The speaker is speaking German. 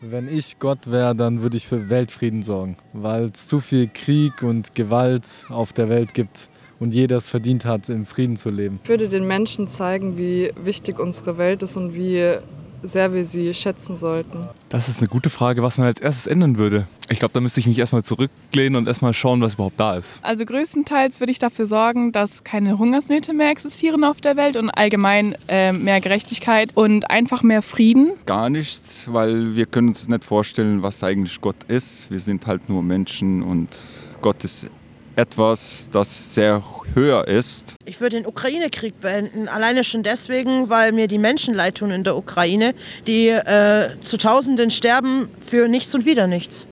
Wenn ich Gott wäre, dann würde ich für Weltfrieden sorgen, weil es zu viel Krieg und Gewalt auf der Welt gibt und jeder es verdient hat, im Frieden zu leben. Ich würde den Menschen zeigen, wie wichtig unsere Welt ist und wie sehr wir sie schätzen sollten. Das ist eine gute Frage, was man als erstes ändern würde. Ich glaube, da müsste ich mich erstmal zurücklehnen und erstmal schauen, was überhaupt da ist. Also größtenteils würde ich dafür sorgen, dass keine Hungersnöte mehr existieren auf der Welt und allgemein äh, mehr Gerechtigkeit und einfach mehr Frieden. Gar nichts, weil wir können uns nicht vorstellen, was eigentlich Gott ist. Wir sind halt nur Menschen und Gott ist etwas, das sehr höher ist. Ich würde den Ukraine-Krieg beenden, alleine schon deswegen, weil mir die Menschen leid tun in der Ukraine, die äh, zu Tausenden sterben für nichts und wieder nichts.